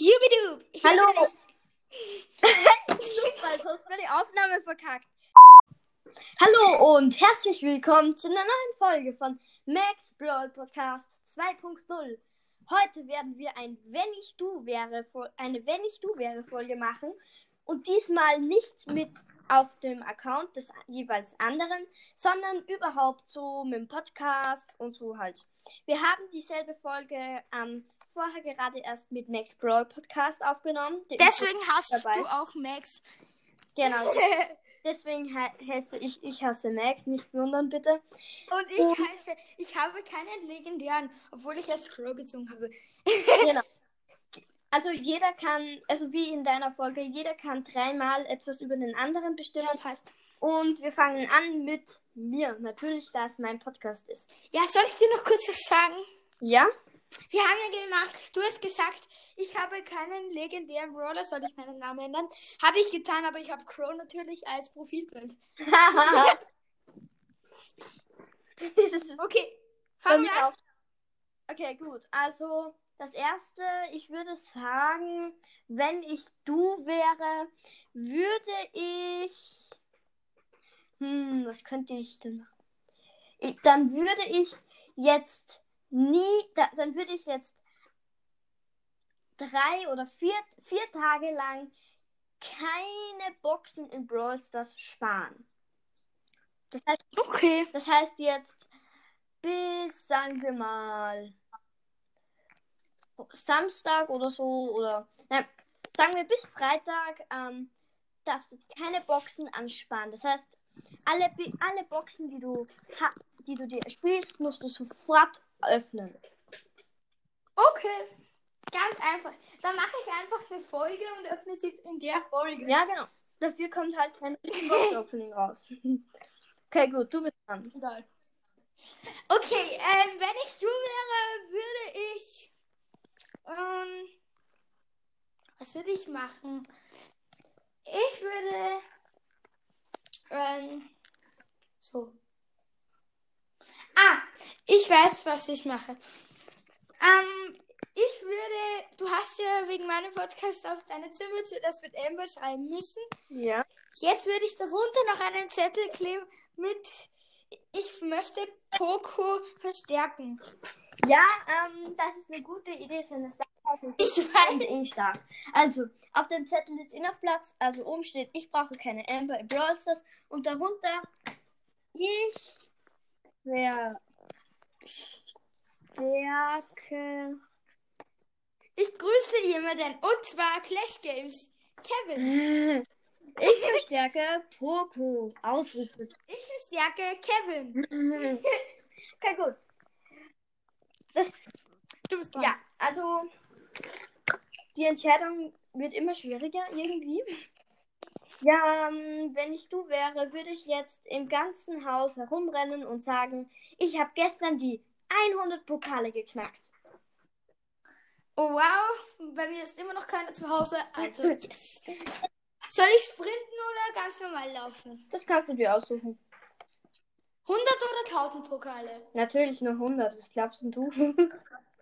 Jubidu! Ich Hallo. Super, mir die Aufnahme verkackt. Hallo und herzlich willkommen zu einer neuen Folge von Max Brawl Podcast 2.0. Heute werden wir ein Wenn ich du wäre, eine Wenn ich du wäre Folge machen und diesmal nicht mit auf dem Account des jeweils anderen, sondern überhaupt so mit dem Podcast und so halt. Wir haben dieselbe Folge ähm, vorher gerade erst mit Max Brawl Podcast aufgenommen. Der Deswegen hast dabei. du auch Max. Genau. Deswegen he heiße ich, ich hasse Max, nicht wundern bitte. Und ich heiße, ich habe keinen legendären, obwohl ich erst Crow gezogen habe. Genau. Also jeder kann, also wie in deiner Folge, jeder kann dreimal etwas über den anderen bestimmen. passt. Und wir fangen an mit mir. Natürlich, da es mein Podcast ist. Ja, soll ich dir noch kurz was sagen? Ja? Wir haben ja gemacht, du hast gesagt, ich habe keinen legendären Brawler, soll ich meinen Namen ändern? Habe ich getan, aber ich habe Crow natürlich als Profilbild. Okay, fangen wir an. auch. Okay, gut. Also das erste, ich würde sagen, wenn ich du wäre, würde ich. Hm, was könnte ich denn machen? Ich, dann würde ich jetzt nie, da, dann würde ich jetzt drei oder vier, vier Tage lang keine Boxen in Brawl Stars sparen. Das heißt, Okay. das heißt jetzt bis, sagen wir mal, Samstag oder so, oder nein, sagen wir bis Freitag, ähm, darfst du keine Boxen ansparen. Das heißt, alle, alle Boxen, die du, die du dir spielst, musst du sofort öffnen. Okay. Ganz einfach. Dann mache ich einfach eine Folge und öffne sie in der Folge. Ja, genau. Dafür kommt halt kein Box-Opening raus. Okay, gut, du bist dran. Egal. Okay, ähm, wenn ich du wäre, würde ich. Ähm, was würde ich machen? Ich würde. Ähm, so. Ah, ich weiß, was ich mache. Ähm, ich würde. Du hast ja wegen meinem Podcast auf deine Zimmertür das mit Amber schreiben müssen. Ja. Jetzt würde ich darunter noch einen Zettel kleben mit Ich möchte Poco verstärken. Ja, ähm, das ist eine gute Idee, das Ich weiß. stark. Also, auf dem Zettel ist Innerplatz, also oben steht, ich brauche keine Amber in Brawl Stars und darunter, ich verstärke. Ich grüße jemanden und zwar Clash Games. Kevin. Ich verstärke Poco. Ausrufe. Ich verstärke Kevin. Okay, gut. Das, Du bist dran. ja, also, die Entscheidung wird immer schwieriger irgendwie. Ja, ähm, wenn ich du wäre, würde ich jetzt im ganzen Haus herumrennen und sagen, ich habe gestern die 100 Pokale geknackt. Oh wow, bei mir ist immer noch keiner zu Hause. Also yes. Soll ich sprinten oder ganz normal laufen? Das kannst du dir aussuchen. 100 oder 1000 Pokale? Natürlich nur 100, was glaubst denn du?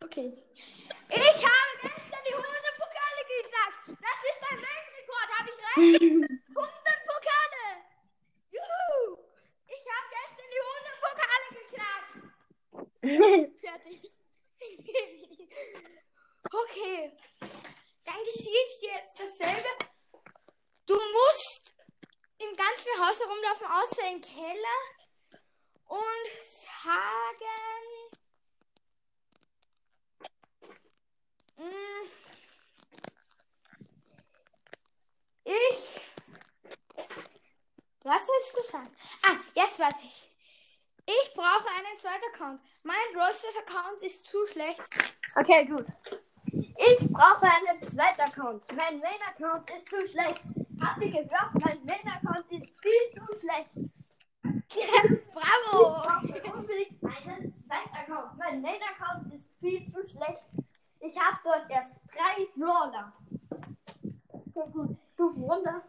Okay. Ich habe gestern die 100 Pokale geknackt. Das ist ein Weltrekord. Habe ich recht? 100 Pokale. Juhu. Ich habe gestern die 100 Pokale geknackt. Fertig. okay. Dann geschieht dir jetzt dasselbe. Du musst im ganzen Haus herumlaufen, außer im Keller. Und sagen. Mm, Ich. Was willst du sagen? Ah, jetzt weiß ich. Ich brauche einen zweiten Account. Mein Brawl Stars Account ist zu schlecht. okay, gut. Ich brauche einen zweiten Account. Mein Main-Account ist zu schlecht. Habt ihr gehört? Mein Main-Account ist viel zu schlecht. Ich Bravo! brauche unbedingt einen zweiten Account. Mein Main-Account ist viel zu schlecht. Ich habe dort erst drei Brawler. Du Wunder.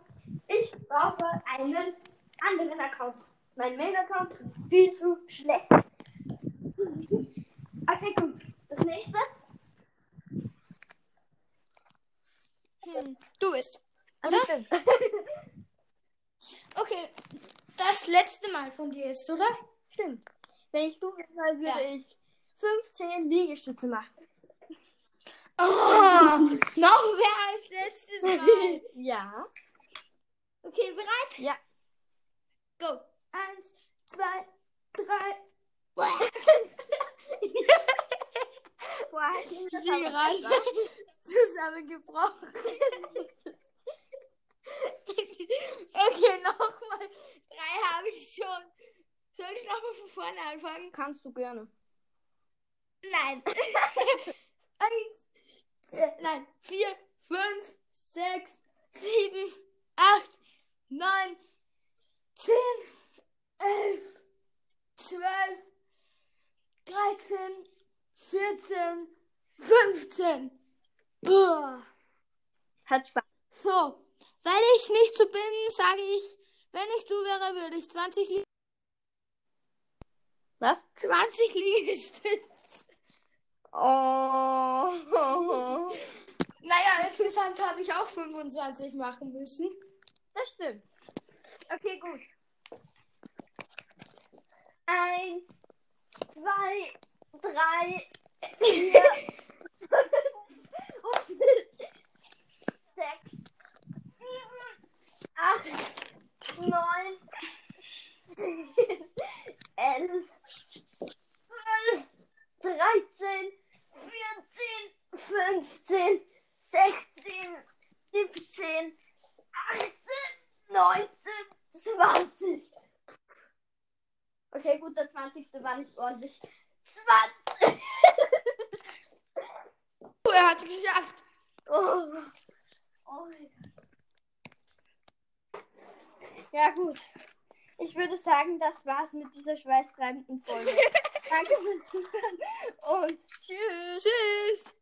Ich brauche einen anderen Account. Mein Main-Account ist viel zu schlecht. Okay, gut. Das nächste. Hm, Du bist. Also Oder? stimmt. Okay, das letzte Mal von dir jetzt, oder? Stimmt. Wenn ich du wäre, würde Ja. ich 15 Liegestütze machen. Oh, noch mehr als letztes Mal. ja. Okay, bereit? Ja. Go. Eins, zwei, drei. Boah, ich aber gerade zusammengebrochen. okay, nochmal. Drei habe ich schon. Soll ich nochmal von vorne anfangen? Kannst du gerne. Nein. Eins, äh, nein, vier, fünf, sechs, sieben, acht, neun, zehn, elf, zwölf, dreizehn, vierzehn, fünfzehn. Uah. Hat Spaß. So, weil ich nicht so bin, sage ich, wenn ich du wäre, würde ich 20 Li Was? 20 Liegestütze. Oh. Naja, insgesamt habe ich auch 25 machen müssen. Das stimmt. Okay, gut. Eins, zwei, drei, vier, fünf und sechs, sieben, acht, neun, zehn, elf, zwölf, dreizehn, vierzehn, fünfzehn, sechzehn, siebzehn, 18, 19, 20. Okay, gut, der 20. war nicht ordentlich. 20. Oh, er hat es geschafft. Oh. Oh. Ja, gut. Ich würde sagen, das war's mit dieser schweißtreibenden Folge. Danke fürs Zuhören und tschüss. Tschüss.